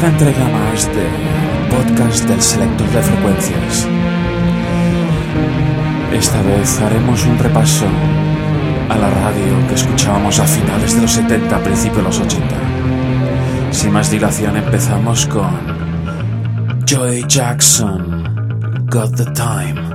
otra entrega más de podcast del selector de frecuencias. Esta vez haremos un repaso a la radio que escuchábamos a finales de los 70, a principios de los 80. Sin más dilación empezamos con Joy Jackson, Got the Time.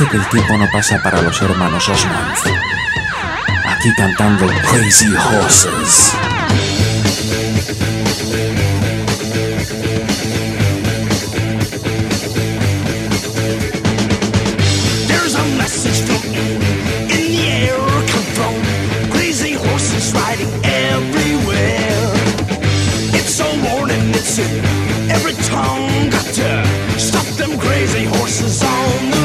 El tiempo no pasa para los hermanos Osmond. Aquí cantando Crazy Horses. show that they go smoking up the sky. Yeah.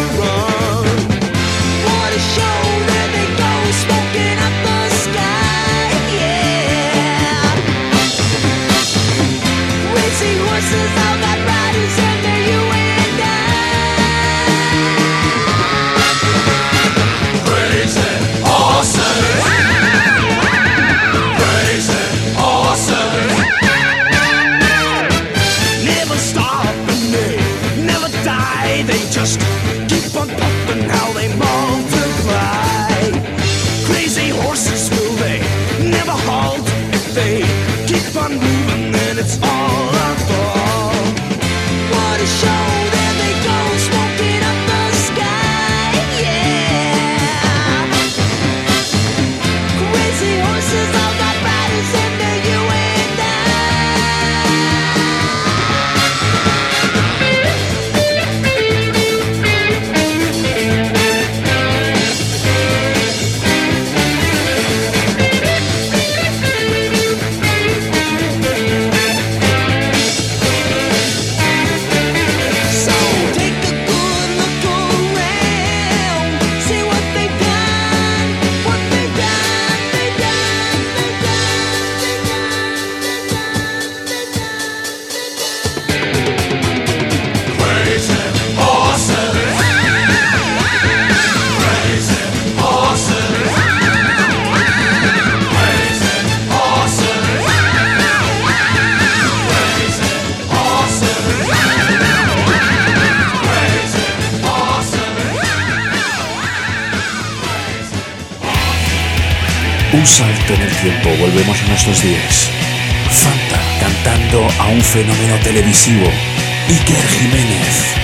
en el tiempo, volvemos a nuestros días. Fanta cantando a un fenómeno televisivo, Iker Jiménez.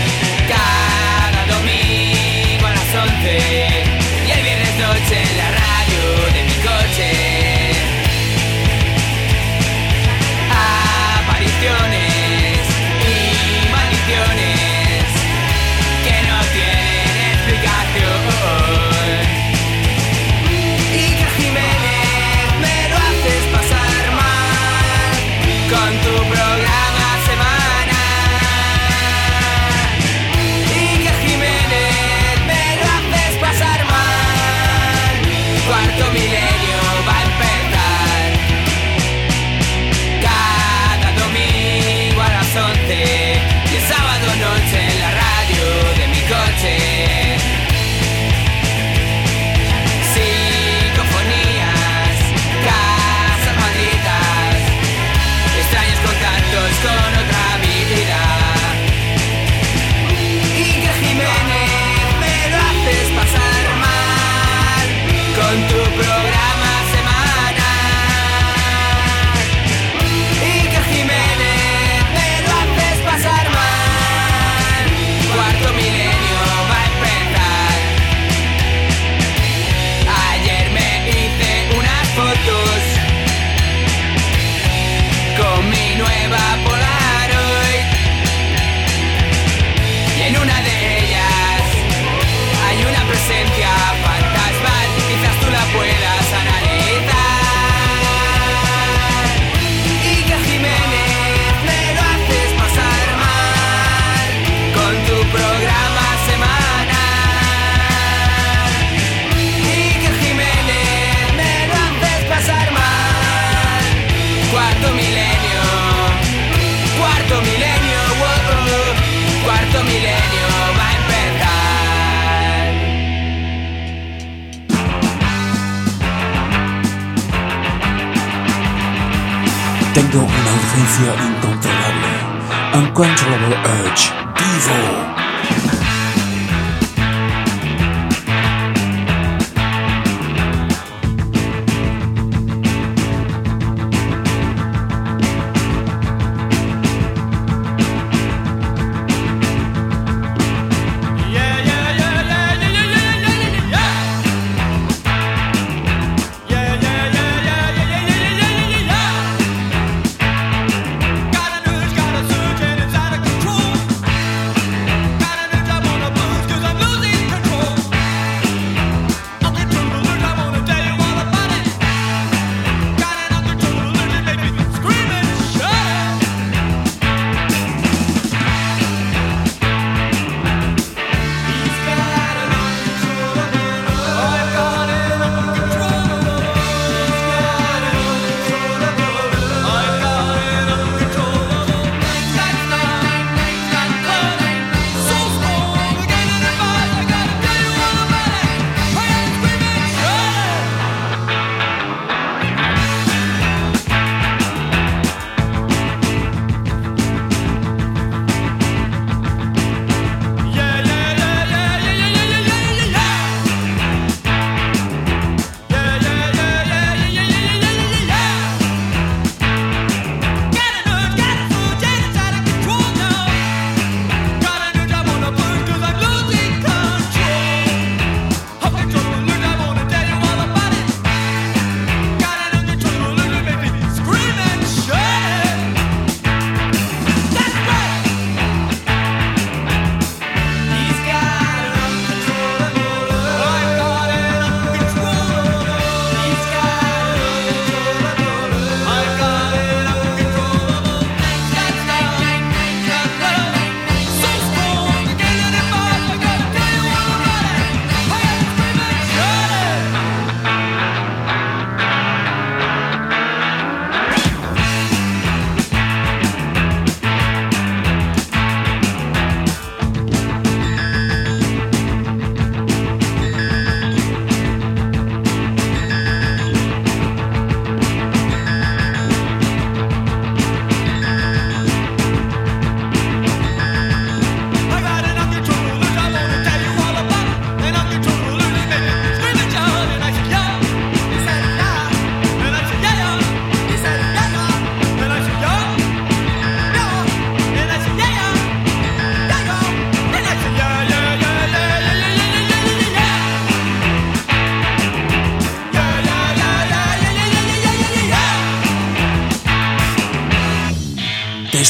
quarto millennio, quarto millennio, wow, quarto millennio va in penta. Tengo una urgencia incontrolable, uncontrollable urge, vivo.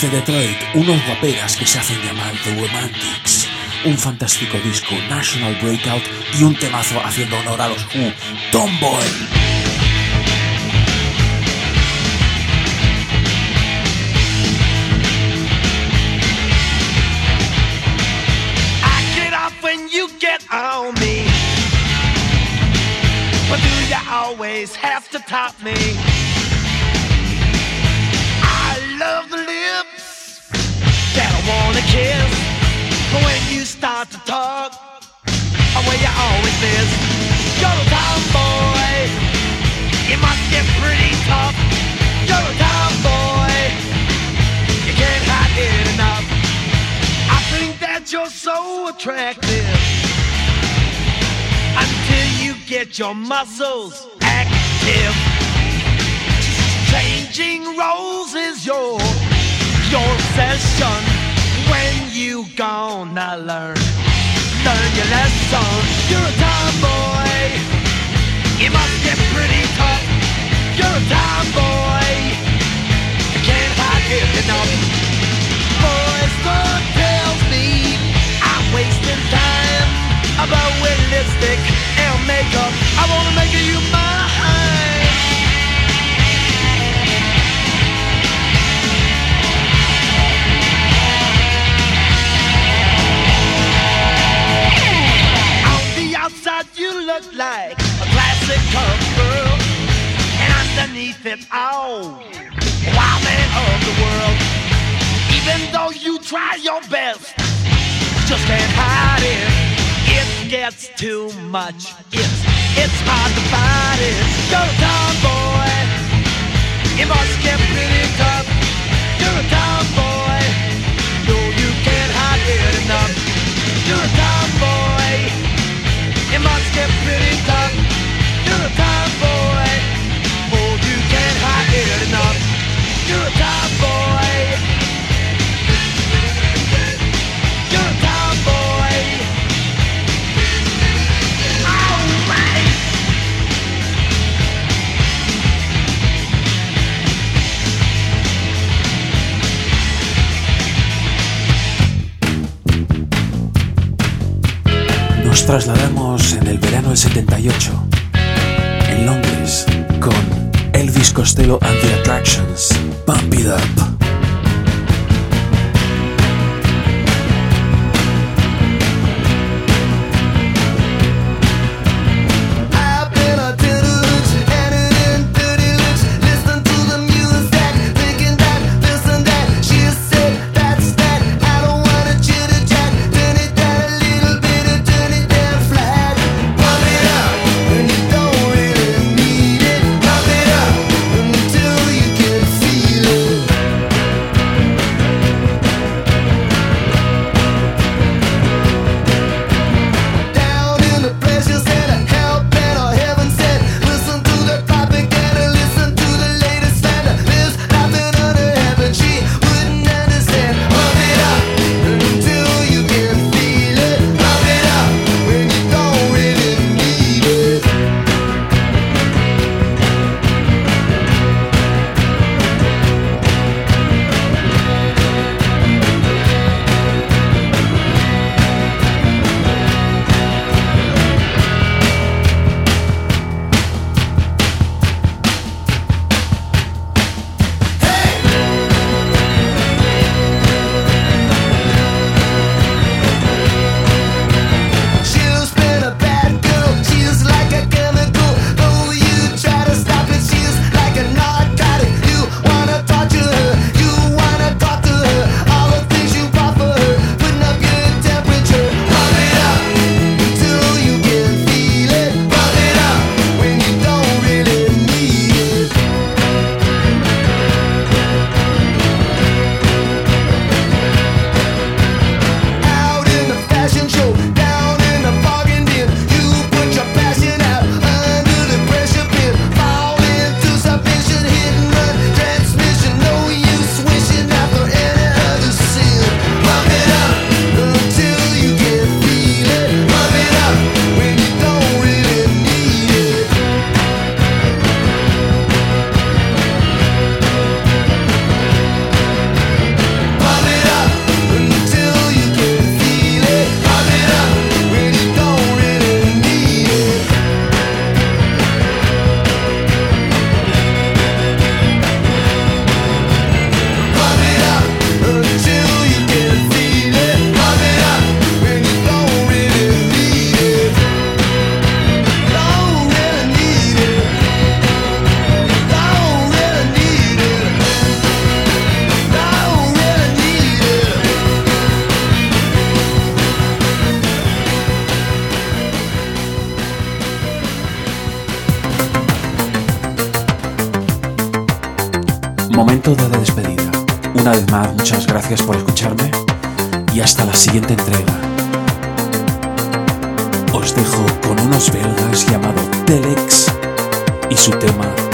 Desde Detroit, unos guaperas que se hacen llamar The Romantics, un fantástico disco National Breakout y un temazo haciendo honor a los Who, Tomboy. always have to top me? Miss. You're a tomboy. You must get pretty tough. You're a tomboy. You can't hide it enough. I think that you're so attractive until you get your muscles active. Changing roles is your your obsession. When you gonna learn learn your lesson? You're a tomboy. You must get pretty tough. You're a tomboy. You can't hide it enough. Boys don't tells me I'm wasting time about with lipstick and makeup. I wanna make you mine. Outside you look like a classic cover girl, and underneath it all, wild man of the world. Even though you try your best, just can't hide it. It gets too much. It's it's hard to fight it. You're a tomboy. You must get pretty tough. You're a tomboy. Tough. You're a tomboy. Oh, you can't hide it enough. You're a tomboy. You're 1978, en Londres, con Elvis Costello and the Attractions, Pump It Up. Momento de despedida. Una vez más, muchas gracias por escucharme y hasta la siguiente entrega. Os dejo con unos belgas llamados Telex y su tema